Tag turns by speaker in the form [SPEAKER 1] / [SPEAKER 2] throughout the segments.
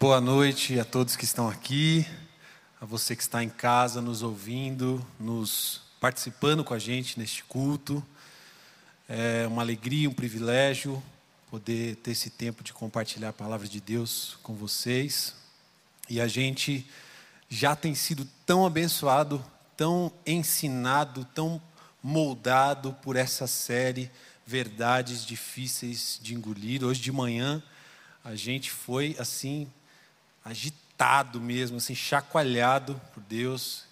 [SPEAKER 1] Boa noite a todos que estão aqui, a você que está em casa nos ouvindo, nos participando com a gente neste culto. É uma alegria, um privilégio poder ter esse tempo de compartilhar a palavra de Deus com vocês. E a gente já tem sido tão abençoado, tão ensinado, tão moldado por essa série Verdades Difíceis de Engolir. Hoje de manhã a gente foi assim agitado mesmo, assim chacoalhado por Deus.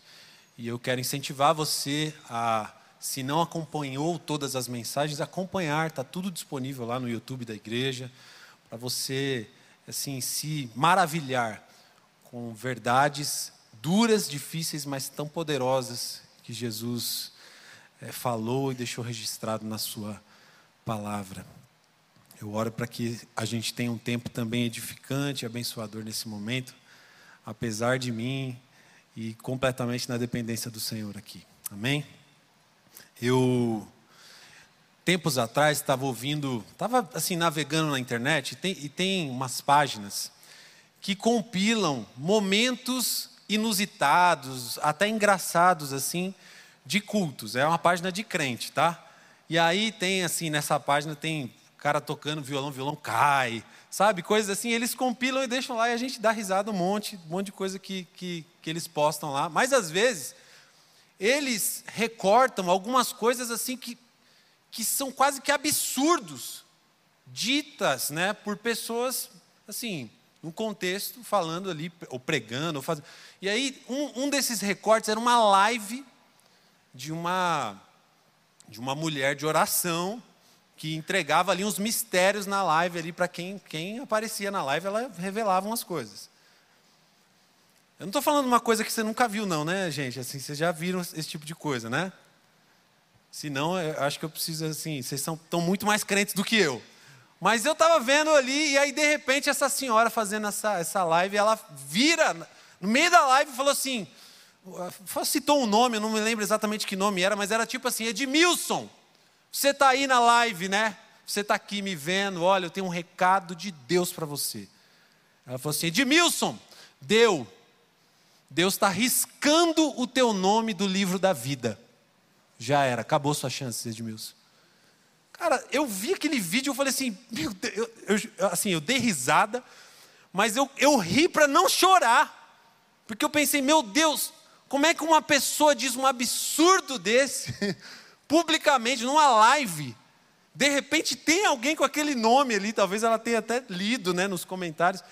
[SPEAKER 1] E eu quero incentivar você a se não acompanhou todas as mensagens, acompanhar, está tudo disponível lá no YouTube da igreja, para você assim se maravilhar com verdades duras, difíceis, mas tão poderosas que Jesus é, falou e deixou registrado na sua palavra. Eu oro para que a gente tenha um tempo também edificante, abençoador nesse momento, apesar de mim e completamente na dependência do Senhor aqui. Amém? Eu tempos atrás estava ouvindo, estava assim navegando na internet e tem, e tem umas páginas que compilam momentos inusitados, até engraçados assim, de cultos. É uma página de crente, tá? E aí tem assim, nessa página tem cara tocando violão, violão cai, sabe? Coisas assim, eles compilam e deixam lá e a gente dá risada um monte, um monte de coisa que, que, que eles postam lá. Mas às vezes, eles recortam algumas coisas assim que, que são quase que absurdos, ditas né, por pessoas, assim, num contexto, falando ali, ou pregando, ou fazendo. E aí, um, um desses recortes era uma live de uma, de uma mulher de oração, que entregava ali uns mistérios na live ali para quem, quem aparecia na live, ela revelava umas coisas. Eu não estou falando uma coisa que você nunca viu, não, né, gente? Assim, vocês já viram esse tipo de coisa, né? Se não, acho que eu preciso, assim, vocês são, estão muito mais crentes do que eu. Mas eu estava vendo ali, e aí, de repente, essa senhora fazendo essa, essa live, ela vira, no meio da live, falou assim, citou um nome, eu não me lembro exatamente que nome era, mas era tipo assim, Edmilson. Você está aí na live, né? Você está aqui me vendo, olha, eu tenho um recado de Deus para você. Ela falou assim: Edmilson, deu. Deus está riscando o teu nome do livro da vida. Já era, acabou sua chance, Edmilson. Cara, eu vi aquele vídeo e falei assim, meu Deus, eu, eu, assim, eu dei risada, mas eu, eu ri para não chorar. Porque eu pensei, meu Deus, como é que uma pessoa diz um absurdo desse? publicamente, numa live. De repente tem alguém com aquele nome ali, talvez ela tenha até lido né, nos comentários,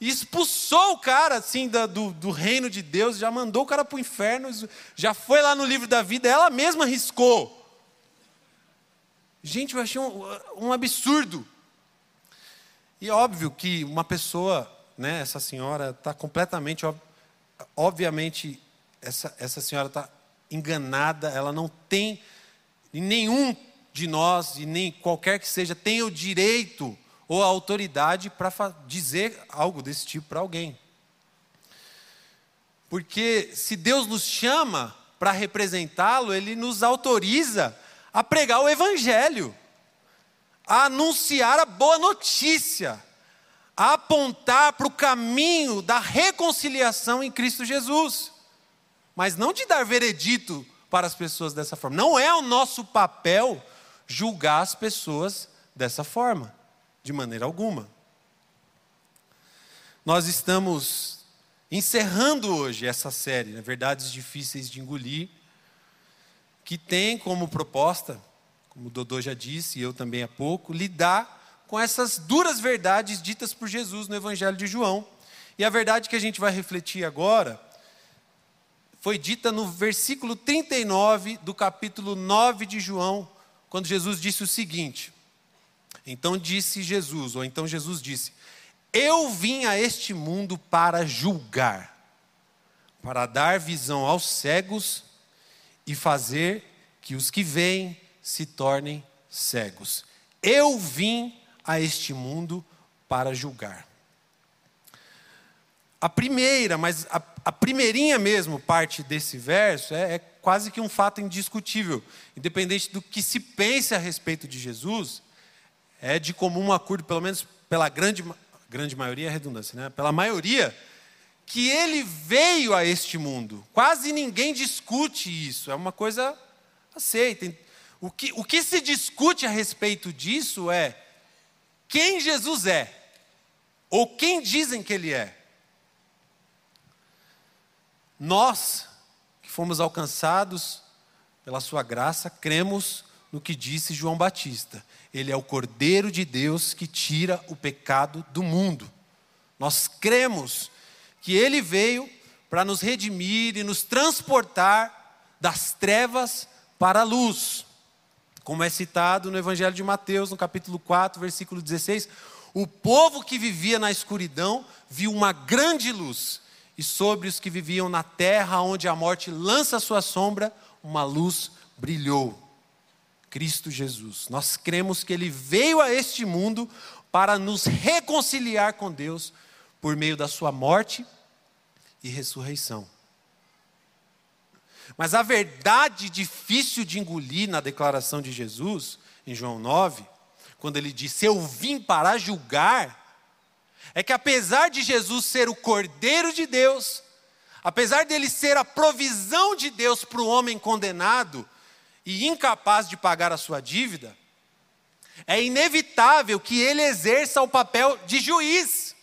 [SPEAKER 1] e expulsou o cara assim do, do, do reino de Deus, já mandou o cara para o inferno, já foi lá no livro da vida, ela mesma riscou. Gente, eu achei um, um absurdo. E óbvio que uma pessoa, né, essa senhora está completamente, obviamente, essa, essa senhora está enganada, ela não tem e nenhum de nós, e nem qualquer que seja, tem o direito ou a autoridade para dizer algo desse tipo para alguém. Porque se Deus nos chama para representá-lo, Ele nos autoriza a pregar o Evangelho, a anunciar a boa notícia, a apontar para o caminho da reconciliação em Cristo Jesus, mas não de dar veredito para as pessoas dessa forma. Não é o nosso papel julgar as pessoas dessa forma, de maneira alguma. Nós estamos encerrando hoje essa série, né, Verdades Difíceis de Engolir, que tem como proposta, como o Dodô já disse, e eu também há pouco, lidar com essas duras verdades ditas por Jesus no Evangelho de João. E a verdade que a gente vai refletir agora foi dita no versículo 39 do capítulo 9 de João, quando Jesus disse o seguinte: Então disse Jesus, ou então Jesus disse: Eu vim a este mundo para julgar, para dar visão aos cegos e fazer que os que veem se tornem cegos. Eu vim a este mundo para julgar. A primeira, mas a a primeirinha mesmo parte desse verso é, é, quase que um fato indiscutível. Independente do que se pense a respeito de Jesus, é de comum acordo, pelo menos pela grande grande maioria é redundância, né? Pela maioria, que ele veio a este mundo. Quase ninguém discute isso, é uma coisa aceita. O que, o que se discute a respeito disso é quem Jesus é, ou quem dizem que ele é. Nós, que fomos alcançados pela sua graça, cremos no que disse João Batista. Ele é o Cordeiro de Deus que tira o pecado do mundo. Nós cremos que ele veio para nos redimir e nos transportar das trevas para a luz. Como é citado no Evangelho de Mateus, no capítulo 4, versículo 16: O povo que vivia na escuridão viu uma grande luz, e sobre os que viviam na terra onde a morte lança sua sombra, uma luz brilhou. Cristo Jesus. Nós cremos que ele veio a este mundo para nos reconciliar com Deus por meio da sua morte e ressurreição. Mas a verdade difícil de engolir na declaração de Jesus, em João 9, quando ele disse: Eu vim para julgar, é que apesar de Jesus ser o Cordeiro de Deus, apesar dele ser a provisão de Deus para o homem condenado, e incapaz de pagar a sua dívida, é inevitável que ele exerça o papel de juiz.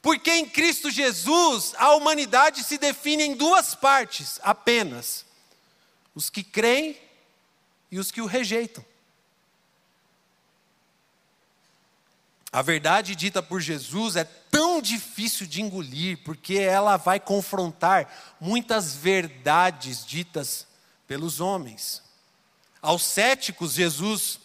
[SPEAKER 1] Porque em Cristo Jesus a humanidade se define em duas partes apenas: os que creem e os que o rejeitam. A verdade dita por Jesus é tão difícil de engolir, porque ela vai confrontar muitas verdades ditas pelos homens. Aos céticos, Jesus,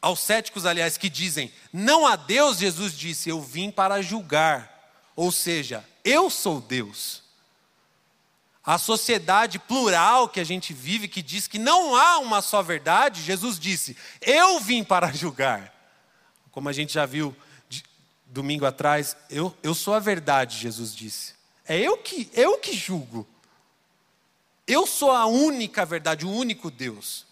[SPEAKER 1] aos céticos, aliás, que dizem, não há Deus, Jesus disse, eu vim para julgar. Ou seja, eu sou Deus. A sociedade plural que a gente vive, que diz que não há uma só verdade, Jesus disse, eu vim para julgar. Como a gente já viu de, domingo atrás, eu, eu sou a verdade, Jesus disse. É eu que, eu que julgo. Eu sou a única verdade, o único Deus.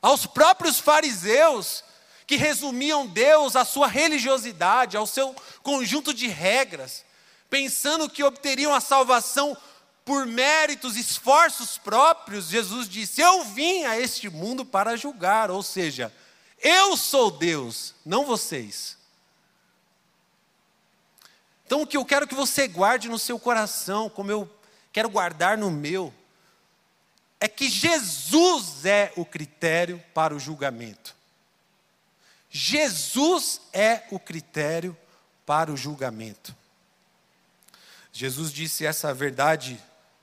[SPEAKER 1] Aos próprios fariseus, que resumiam Deus à sua religiosidade, ao seu conjunto de regras, pensando que obteriam a salvação por méritos, esforços próprios, Jesus disse: Eu vim a este mundo para julgar, ou seja, eu sou Deus, não vocês. Então, o que eu quero que você guarde no seu coração, como eu quero guardar no meu, é que Jesus é o critério para o julgamento. Jesus é o critério para o julgamento. Jesus disse essa verdade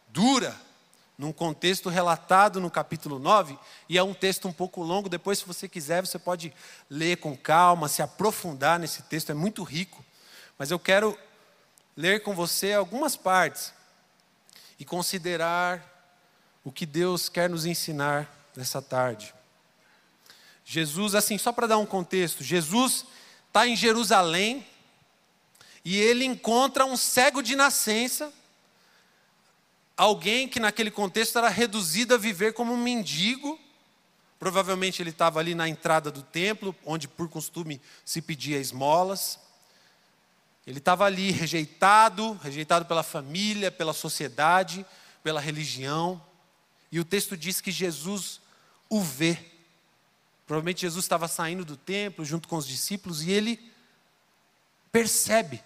[SPEAKER 1] dura num contexto relatado no capítulo 9, e é um texto um pouco longo, depois se você quiser, você pode ler com calma, se aprofundar nesse texto, é muito rico. Mas eu quero ler com você algumas partes e considerar o que Deus quer nos ensinar nessa tarde. Jesus, assim, só para dar um contexto, Jesus está em Jerusalém e ele encontra um cego de nascença, alguém que naquele contexto era reduzido a viver como um mendigo. Provavelmente ele estava ali na entrada do templo, onde por costume se pedia esmolas. Ele estava ali rejeitado, rejeitado pela família, pela sociedade, pela religião. E o texto diz que Jesus o vê. Provavelmente Jesus estava saindo do templo junto com os discípulos e ele percebe.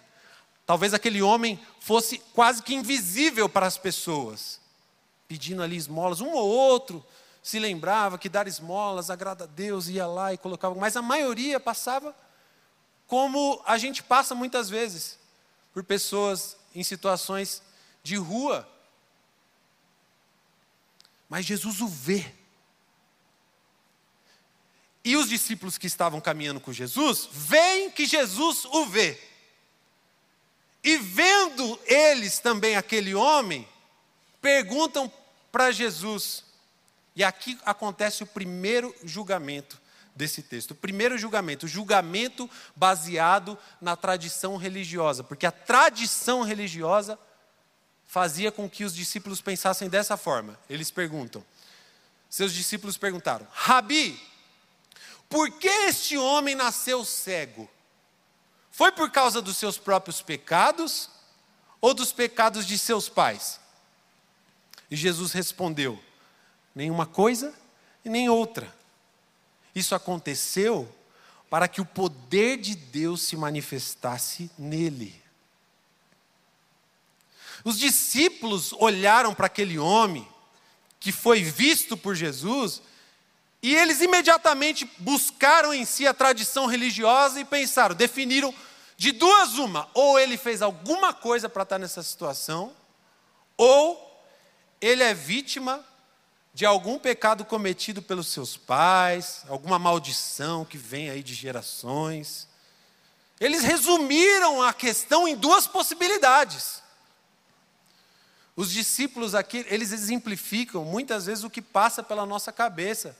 [SPEAKER 1] Talvez aquele homem fosse quase que invisível para as pessoas, pedindo ali esmolas. Um ou outro se lembrava que dar esmolas agrada a Deus, ia lá e colocava, mas a maioria passava como a gente passa muitas vezes por pessoas em situações de rua. Mas Jesus o vê. E os discípulos que estavam caminhando com Jesus, veem que Jesus o vê. E vendo eles também aquele homem, perguntam para Jesus. E aqui acontece o primeiro julgamento desse texto. O primeiro julgamento, o julgamento baseado na tradição religiosa, porque a tradição religiosa fazia com que os discípulos pensassem dessa forma. Eles perguntam. Seus discípulos perguntaram: Rabi, por que este homem nasceu cego? Foi por causa dos seus próprios pecados ou dos pecados de seus pais? E Jesus respondeu: nenhuma coisa e nem outra. Isso aconteceu para que o poder de Deus se manifestasse nele. Os discípulos olharam para aquele homem que foi visto por Jesus e eles imediatamente buscaram em si a tradição religiosa e pensaram, definiram de duas uma, ou ele fez alguma coisa para estar nessa situação, ou ele é vítima de algum pecado cometido pelos seus pais, alguma maldição que vem aí de gerações. Eles resumiram a questão em duas possibilidades. Os discípulos aqui, eles exemplificam muitas vezes o que passa pela nossa cabeça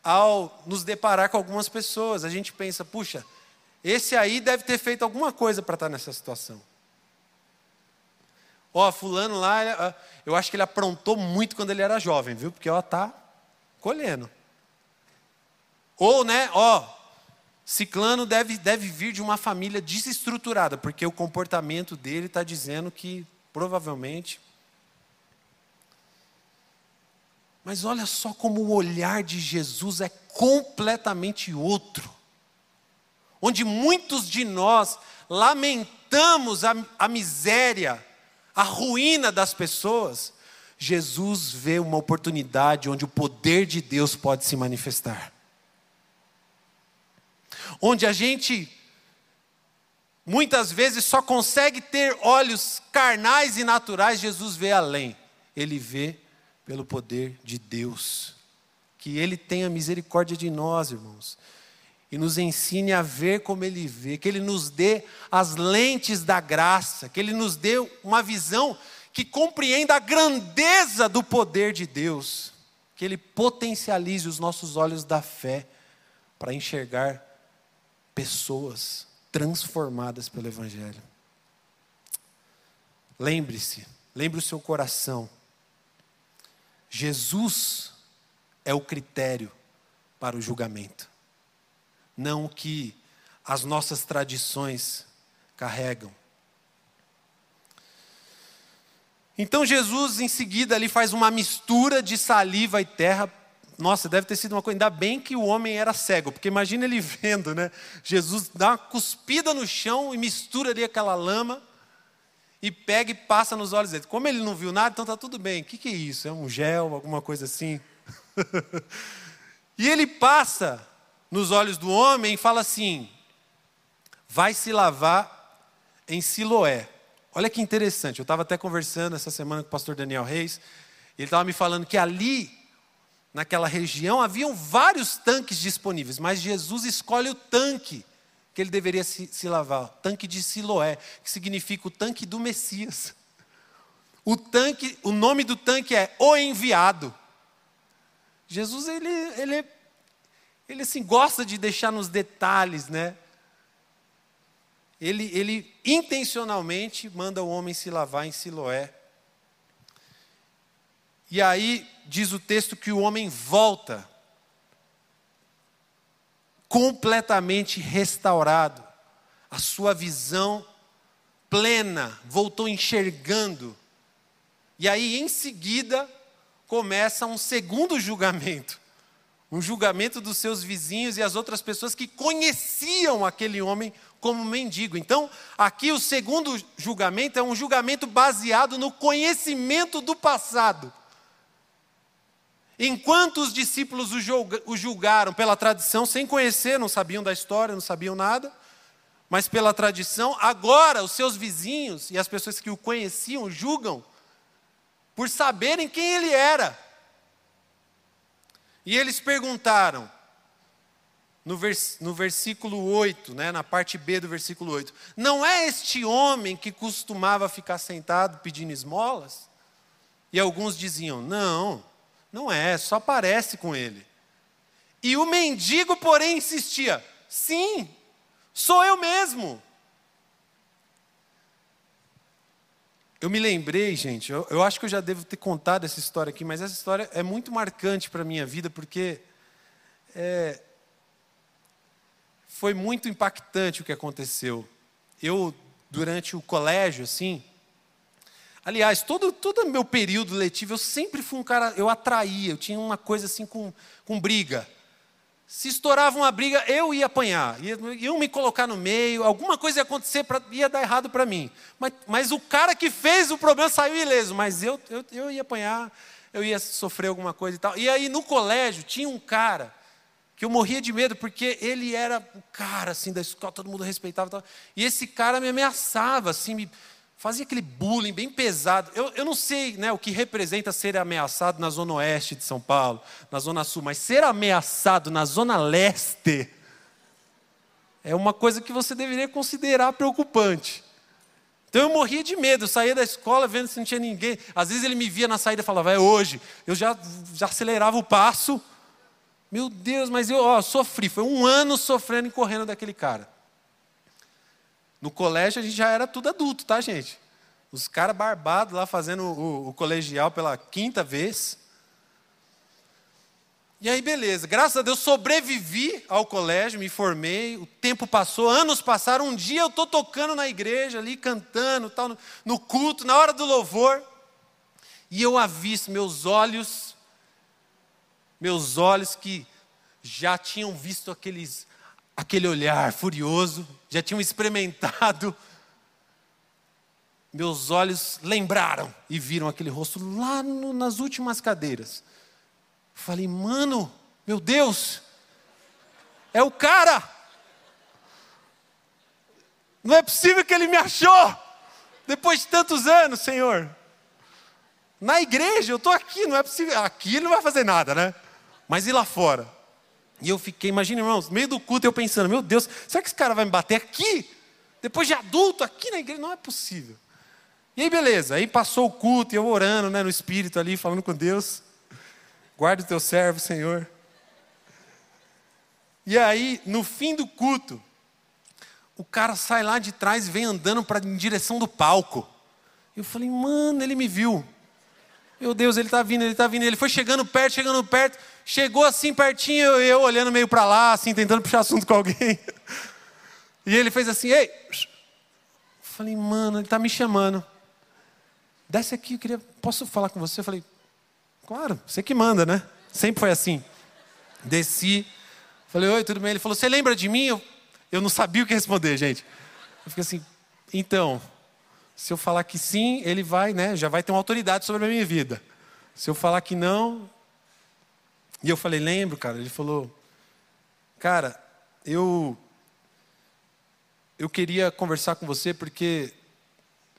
[SPEAKER 1] ao nos deparar com algumas pessoas. A gente pensa, puxa, esse aí deve ter feito alguma coisa para estar nessa situação. Ó, fulano lá, eu acho que ele aprontou muito quando ele era jovem, viu? Porque ó, tá colhendo. Ou, né, ó, ciclano deve, deve vir de uma família desestruturada, porque o comportamento dele está dizendo que provavelmente. Mas olha só como o olhar de Jesus é completamente outro. Onde muitos de nós lamentamos a, a miséria, a ruína das pessoas, Jesus vê uma oportunidade onde o poder de Deus pode se manifestar. Onde a gente muitas vezes só consegue ter olhos carnais e naturais, Jesus vê além. Ele vê pelo poder de Deus. Que Ele tenha misericórdia de nós, irmãos. E nos ensine a ver como Ele vê, que Ele nos dê as lentes da graça, que Ele nos dê uma visão que compreenda a grandeza do poder de Deus, que Ele potencialize os nossos olhos da fé para enxergar pessoas transformadas pelo Evangelho. Lembre-se, lembre o seu coração. Jesus é o critério para o julgamento, não o que as nossas tradições carregam. Então Jesus em seguida ali faz uma mistura de saliva e terra nossa, deve ter sido uma coisa. Ainda bem que o homem era cego, porque imagina ele vendo, né? Jesus dá uma cuspida no chão e mistura ali aquela lama e pega e passa nos olhos dele. Como ele não viu nada, então está tudo bem. O que, que é isso? É um gel, alguma coisa assim? e ele passa nos olhos do homem fala assim: vai se lavar em Siloé. Olha que interessante, eu estava até conversando essa semana com o pastor Daniel Reis, ele estava me falando que ali naquela região haviam vários tanques disponíveis, mas Jesus escolhe o tanque que ele deveria se, se lavar, o tanque de Siloé, que significa o tanque do Messias. O tanque, o nome do tanque é o enviado. Jesus ele ele ele assim gosta de deixar nos detalhes, né? Ele ele intencionalmente manda o homem se lavar em Siloé. E aí diz o texto que o homem volta completamente restaurado, a sua visão plena, voltou enxergando. E aí, em seguida, começa um segundo julgamento. Um julgamento dos seus vizinhos e as outras pessoas que conheciam aquele homem como mendigo. Então, aqui o segundo julgamento é um julgamento baseado no conhecimento do passado. Enquanto os discípulos o julgaram pela tradição, sem conhecer, não sabiam da história, não sabiam nada, mas pela tradição, agora os seus vizinhos e as pessoas que o conheciam julgam por saberem quem ele era. E eles perguntaram, no, vers, no versículo 8, né, na parte B do versículo 8: Não é este homem que costumava ficar sentado pedindo esmolas? E alguns diziam: Não, não é, só parece com ele. E o mendigo, porém, insistia: sim, sou eu mesmo. Eu me lembrei, gente, eu, eu, acho que eu já devo ter contado essa história aqui, mas essa história é muito marcante para a minha vida, porque é, foi muito impactante o que aconteceu. Eu, durante o colégio, assim, aliás, todo todo meu período letivo, eu sempre fui um cara, eu atraía, eu tinha uma coisa assim com, com briga. Se estourava uma briga, eu ia apanhar, ia, iam me colocar no meio, alguma coisa ia acontecer, pra, ia dar errado para mim. Mas, mas, o cara que fez o problema saiu ileso, mas eu, eu, eu ia apanhar, eu ia sofrer alguma coisa e tal. E aí no colégio tinha um cara que eu morria de medo, porque ele era o cara assim da escola, todo mundo respeitava. E, tal. e esse cara me ameaçava, assim, me fazia aquele bullying bem pesado. Eu, eu não sei né, o que representa ser ameaçado na zona oeste de São Paulo, na zona sul, mas ser ameaçado na zona leste é uma coisa que você deveria considerar preocupante. Então eu morria de medo, eu saía da escola vendo se não tinha ninguém. Às vezes ele me via na saída e falava, é hoje. Eu já, já acelerava o passo. Meu Deus, mas eu ó, sofri. Foi um ano sofrendo e correndo daquele cara. No colégio a gente já era tudo adulto, tá, gente? Os caras barbados lá fazendo o, o, colegial pela quinta vez. E aí, beleza. Graças a Deus sobrevivi ao colégio, me formei, o tempo passou, anos passaram. Um dia eu estou tocando na igreja ali, cantando, tal, no, culto, na hora do louvor. E eu avisto, meus olhos, meus olhos que já tinham visto aqueles aquele olhar furioso, já tinham experimentado. Meus olhos lembraram e viram aquele rosto lá no, nas últimas cadeiras. Falei, mano, meu Deus, é o cara. Não é possível que ele me achou depois de tantos anos, Senhor. Na igreja, eu estou aqui, não é possível. Aqui ele não vai fazer nada, né? Mas e lá fora? E eu fiquei, imagina, irmãos, no meio do culto eu pensando, meu Deus, será que esse cara vai me bater aqui? Depois de adulto, aqui na igreja? Não é possível. E aí, beleza, aí passou o culto e eu orando, né, no espírito ali, falando com Deus. Guarda o teu servo, Senhor. E aí, no fim do culto, o cara sai lá de trás e vem andando pra, em direção do palco. Eu falei, mano, ele me viu. Meu Deus, ele está vindo, ele está vindo. Ele foi chegando perto, chegando perto. Chegou assim pertinho, eu, eu olhando meio para lá, assim, tentando puxar assunto com alguém. E ele fez assim, ei. Falei, mano, ele está me chamando. Desce aqui, eu queria. Posso falar com você? Eu falei, claro, você que manda, né? Sempre foi assim. Desci. Falei, oi, tudo bem? Ele falou, você lembra de mim? Eu, eu não sabia o que responder, gente. Eu fiquei assim, então, se eu falar que sim, ele vai, né? Já vai ter uma autoridade sobre a minha vida. Se eu falar que não, e eu falei, lembro, cara. Ele falou, cara, eu eu queria conversar com você porque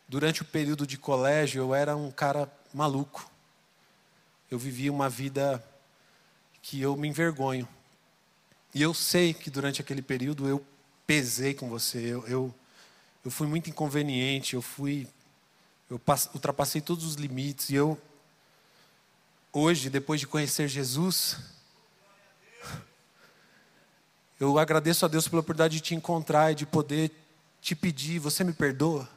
[SPEAKER 1] durante o período de colégio eu era um cara maluco. Eu vivia uma vida que eu me envergonho. E eu sei que durante aquele período eu pesei com você. Eu, eu, eu fui muito inconveniente. Eu fui. Eu ultrapassei todos os limites. E eu hoje, depois de conhecer Jesus, eu agradeço a Deus pela oportunidade de te encontrar e de poder te pedir, você me perdoa?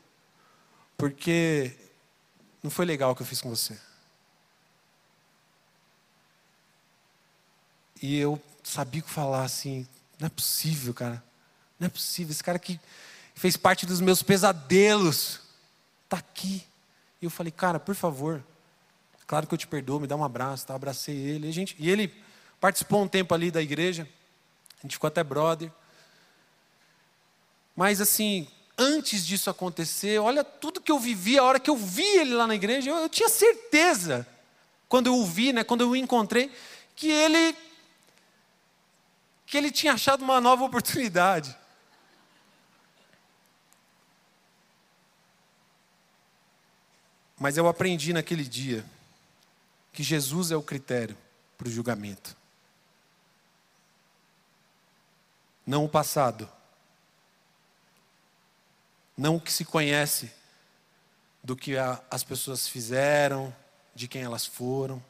[SPEAKER 1] Porque não foi legal o que eu fiz com você. E eu sabia que falar assim, não é possível, cara. Não é possível, esse cara que fez parte dos meus pesadelos está aqui. E eu falei, cara, por favor, Claro que eu te perdoo, me dá um abraço, tá? abracei ele. E, gente, e ele participou um tempo ali da igreja, a gente ficou até brother. Mas assim, antes disso acontecer, olha tudo que eu vivi, a hora que eu vi ele lá na igreja, eu, eu tinha certeza, quando eu o vi, né, quando eu o encontrei, que ele que ele tinha achado uma nova oportunidade. Mas eu aprendi naquele dia que Jesus é o critério para o julgamento. Não o passado. Não o que se conhece do que a, as pessoas fizeram, de quem elas foram.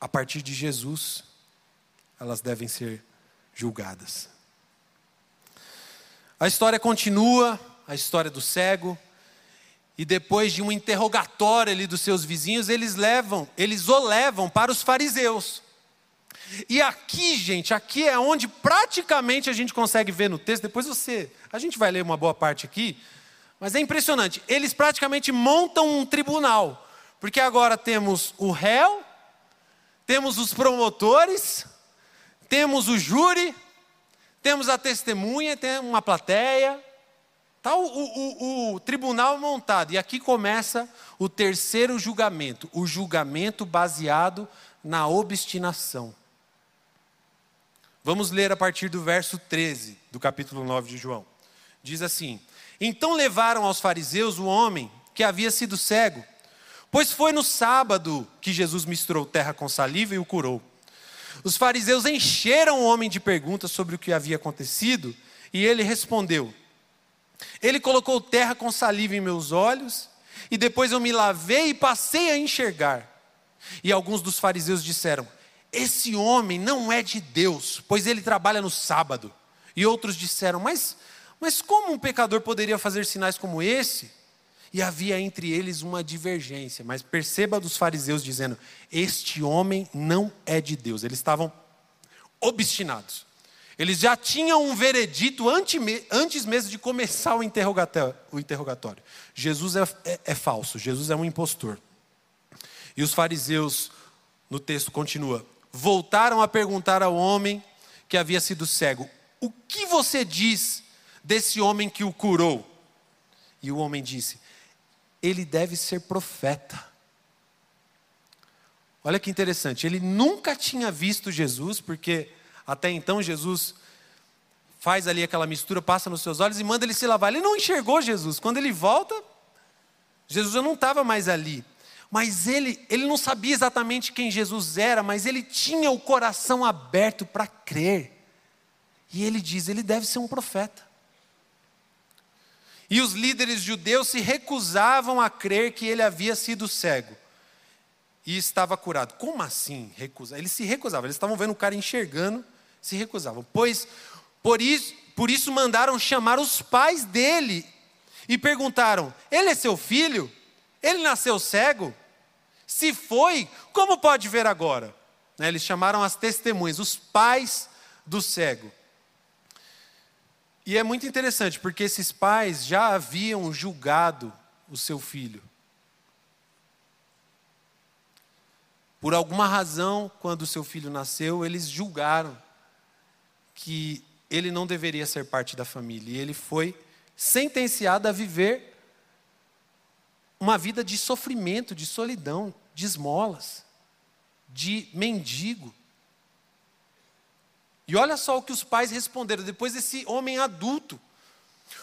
[SPEAKER 1] A partir de Jesus, elas devem ser julgadas. A história continua, a história do cego, e depois de um interrogatório ali dos seus vizinhos, eles levam, eles o levam para os fariseus. E aqui, gente, aqui é onde praticamente a gente consegue ver no texto, depois você, a gente vai ler uma boa parte aqui, mas é impressionante. Eles praticamente montam um tribunal, porque agora temos o réu, temos os promotores, temos o júri, temos a testemunha, tem uma plateia, Está o, o, o, tribunal montado, e aqui começa o terceiro julgamento, o julgamento baseado na obstinação. Vamos ler a partir do verso 13 do capítulo 9 de João. Diz assim: Então levaram aos fariseus o homem que havia sido cego, pois foi no sábado que Jesus misturou terra com saliva e o curou. Os fariseus encheram o homem de perguntas sobre o que havia acontecido, e ele respondeu: ele colocou terra com saliva em meus olhos, e depois eu me lavei e passei a enxergar. E alguns dos fariseus disseram: Esse homem não é de Deus, pois ele trabalha no sábado. E outros disseram: Mas, mas como um pecador poderia fazer sinais como esse? E havia entre eles uma divergência. Mas perceba dos fariseus dizendo: Este homem não é de Deus. Eles estavam obstinados. Eles já tinham um veredito antes mesmo de começar o interrogatório. Jesus é, é, é falso, Jesus é um impostor. E os fariseus, no texto continua, voltaram a perguntar ao homem que havia sido cego: O que você diz desse homem que o curou? E o homem disse: Ele deve ser profeta. Olha que interessante, ele nunca tinha visto Jesus, porque até então, Jesus faz ali aquela mistura, passa nos seus olhos e manda ele se lavar. Ele não enxergou Jesus. Quando ele volta, Jesus já não estava mais ali. Mas ele, ele não sabia exatamente quem Jesus era, mas ele tinha o coração aberto para crer. E ele diz: ele deve ser um profeta. E os líderes judeus se recusavam a crer que ele havia sido cego e estava curado. Como assim recusar? Eles se recusavam, eles estavam vendo o cara enxergando se recusavam. Pois por isso, por isso mandaram chamar os pais dele e perguntaram: Ele é seu filho? Ele nasceu cego? Se foi, como pode ver agora? Né, eles chamaram as testemunhas, os pais do cego. E é muito interessante, porque esses pais já haviam julgado o seu filho. Por alguma razão, quando o seu filho nasceu, eles julgaram que ele não deveria ser parte da família. E ele foi sentenciado a viver uma vida de sofrimento, de solidão, de esmolas, de mendigo. E olha só o que os pais responderam, depois desse homem adulto.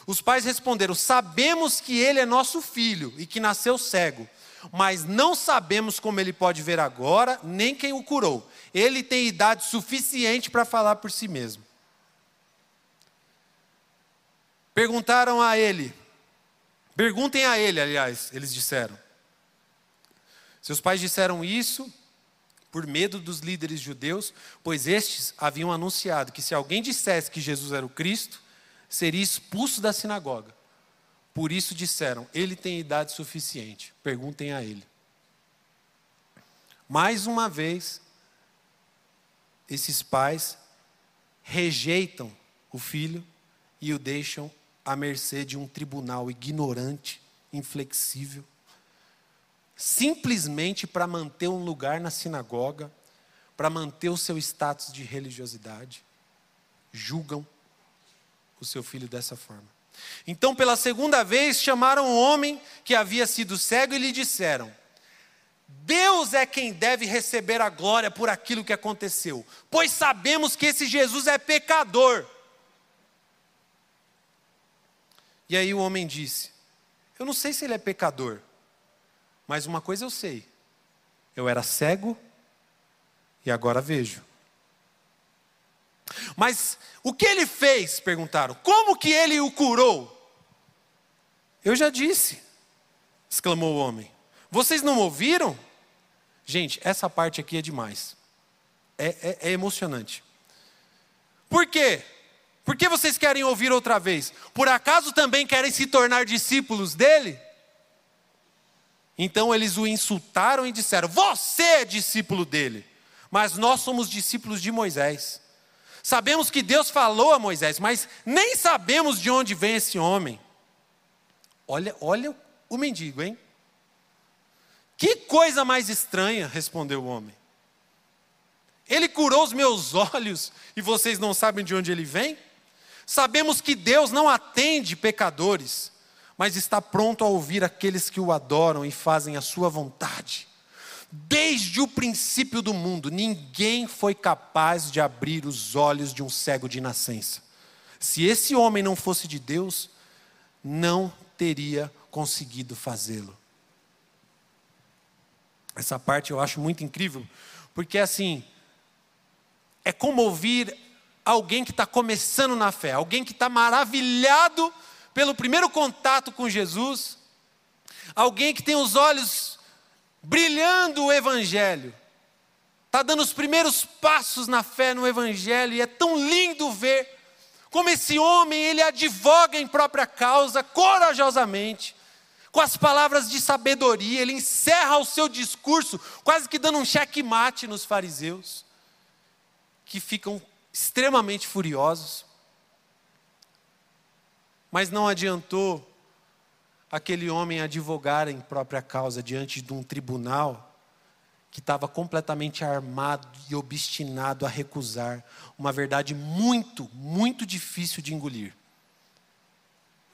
[SPEAKER 1] Os pais responderam: Sabemos que ele é nosso filho e que nasceu cego, mas não sabemos como ele pode ver agora, nem quem o curou. Ele tem idade suficiente para falar por si mesmo. Perguntaram a ele, perguntem a ele, aliás, eles disseram. Seus pais disseram isso por medo dos líderes judeus, pois estes haviam anunciado que se alguém dissesse que Jesus era o Cristo, seria expulso da sinagoga. Por isso disseram: Ele tem idade suficiente, perguntem a ele. Mais uma vez, esses pais rejeitam o filho e o deixam à mercê de um tribunal ignorante, inflexível, simplesmente para manter um lugar na sinagoga, para manter o seu status de religiosidade, julgam o seu filho dessa forma. Então, pela segunda vez, chamaram o homem que havia sido cego e lhe disseram: Deus é quem deve receber a glória por aquilo que aconteceu, pois sabemos que esse Jesus é pecador. E aí o homem disse: Eu não sei se ele é pecador, mas uma coisa eu sei: eu era cego e agora vejo. Mas o que ele fez? Perguntaram. Como que ele o curou? Eu já disse, exclamou o homem. Vocês não ouviram? Gente, essa parte aqui é demais. É, é, é emocionante. Por quê? Por que vocês querem ouvir outra vez? Por acaso também querem se tornar discípulos dele? Então eles o insultaram e disseram: Você é discípulo dele, mas nós somos discípulos de Moisés. Sabemos que Deus falou a Moisés, mas nem sabemos de onde vem esse homem. Olha, olha o mendigo, hein? Que coisa mais estranha, respondeu o homem. Ele curou os meus olhos e vocês não sabem de onde ele vem? Sabemos que Deus não atende pecadores, mas está pronto a ouvir aqueles que o adoram e fazem a sua vontade. Desde o princípio do mundo, ninguém foi capaz de abrir os olhos de um cego de nascença. Se esse homem não fosse de Deus, não teria conseguido fazê-lo. Essa parte eu acho muito incrível, porque assim, é como ouvir alguém que está começando na fé, alguém que está maravilhado pelo primeiro contato com Jesus, alguém que tem os olhos brilhando o Evangelho, está dando os primeiros passos na fé no Evangelho, e é tão lindo ver como esse homem ele advoga em própria causa, corajosamente, com as palavras de sabedoria, ele encerra o seu discurso, quase que dando um checkmate nos fariseus, que ficam extremamente furiosos. Mas não adiantou aquele homem advogar em própria causa diante de um tribunal que estava completamente armado e obstinado a recusar uma verdade muito, muito difícil de engolir.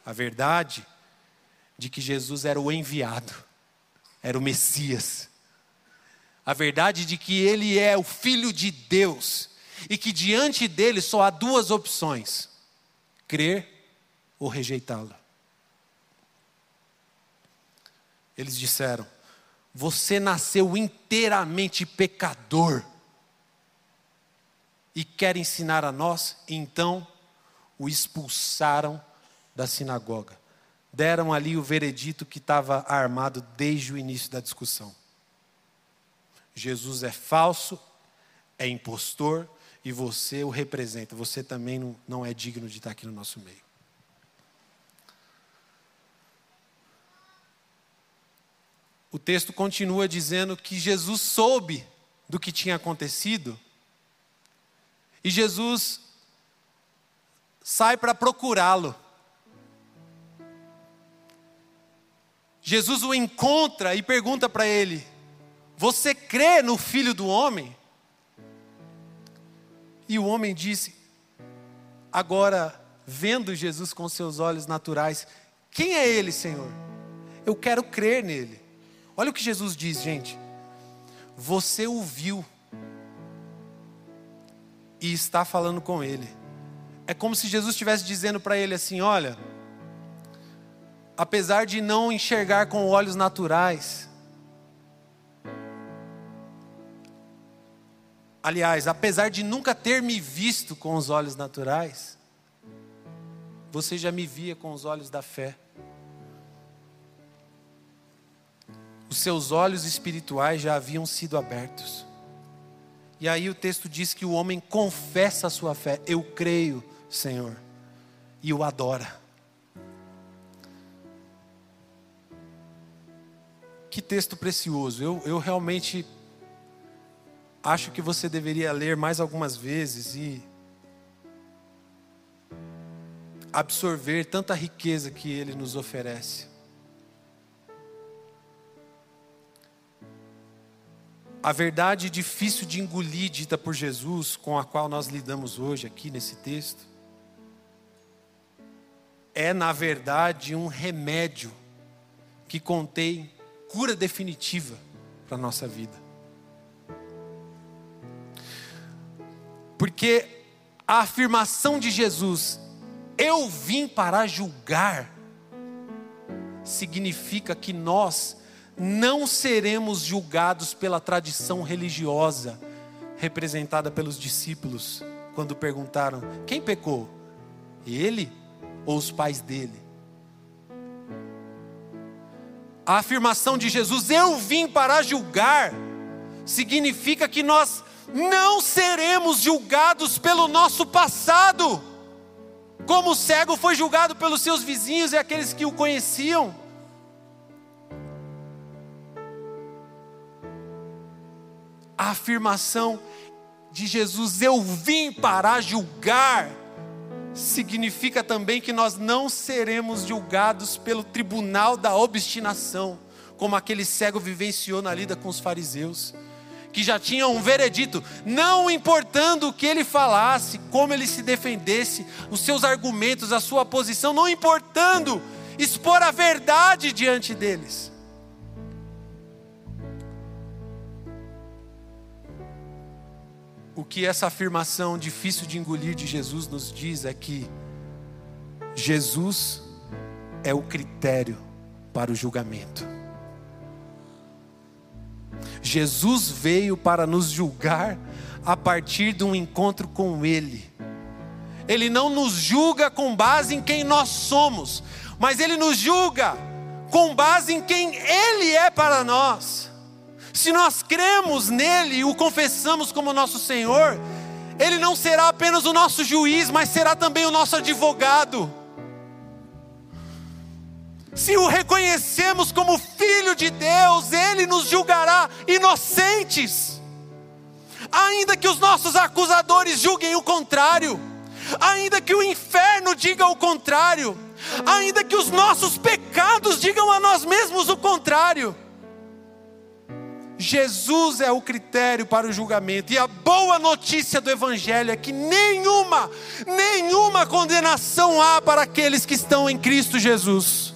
[SPEAKER 1] A verdade de que Jesus era o enviado, era o Messias. A verdade de que ele é o Filho de Deus e que diante dele só há duas opções: crer ou rejeitá-lo. Eles disseram: Você nasceu inteiramente pecador e quer ensinar a nós? Então o expulsaram da sinagoga deram ali o veredito que estava armado desde o início da discussão. Jesus é falso, é impostor e você o representa. Você também não, não é digno de estar aqui no nosso meio. O texto continua dizendo que Jesus soube do que tinha acontecido e Jesus sai para procurá-lo. Jesus o encontra e pergunta para ele: Você crê no filho do homem? E o homem disse: Agora, vendo Jesus com seus olhos naturais, quem é ele, Senhor? Eu quero crer nele. Olha o que Jesus diz, gente. Você o viu e está falando com ele. É como se Jesus estivesse dizendo para ele assim: Olha apesar de não enxergar com olhos naturais, aliás, apesar de nunca ter me visto com os olhos naturais, você já me via com os olhos da fé. Os seus olhos espirituais já haviam sido abertos. E aí o texto diz que o homem confessa a sua fé. Eu creio, Senhor, e o adora. Que texto precioso. Eu, eu realmente acho que você deveria ler mais algumas vezes e absorver tanta riqueza que ele nos oferece. A verdade difícil de engolir, dita por Jesus, com a qual nós lidamos hoje aqui nesse texto, é, na verdade, um remédio que contém cura definitiva para a nossa vida. Porque a afirmação de Jesus, eu vim para julgar, significa que nós não seremos julgados pela tradição religiosa representada pelos discípulos quando perguntaram: quem pecou? Ele ou os pais dele? A afirmação de Jesus, eu vim para julgar, significa que nós não seremos julgados pelo nosso passado, como o cego foi julgado pelos seus vizinhos e aqueles que o conheciam. A afirmação de Jesus, eu vim para julgar, significa também que nós não seremos julgados pelo tribunal da obstinação, como aquele cego vivenciou na lida com os fariseus, que já tinham um veredito, não importando o que ele falasse, como ele se defendesse, os seus argumentos, a sua posição, não importando expor a verdade diante deles. O que essa afirmação difícil de engolir de Jesus nos diz é que Jesus é o critério para o julgamento. Jesus veio para nos julgar a partir de um encontro com Ele. Ele não nos julga com base em quem nós somos, mas Ele nos julga com base em quem Ele é para nós. Se nós cremos nele e o confessamos como nosso Senhor, Ele não será apenas o nosso juiz, mas será também o nosso advogado. Se o reconhecemos como Filho de Deus, Ele nos julgará inocentes, ainda que os nossos acusadores julguem o contrário, ainda que o inferno diga o contrário ainda que os nossos pecados digam a nós mesmos o contrário. Jesus é o critério para o julgamento, e a boa notícia do Evangelho é que nenhuma, nenhuma condenação há para aqueles que estão em Cristo Jesus.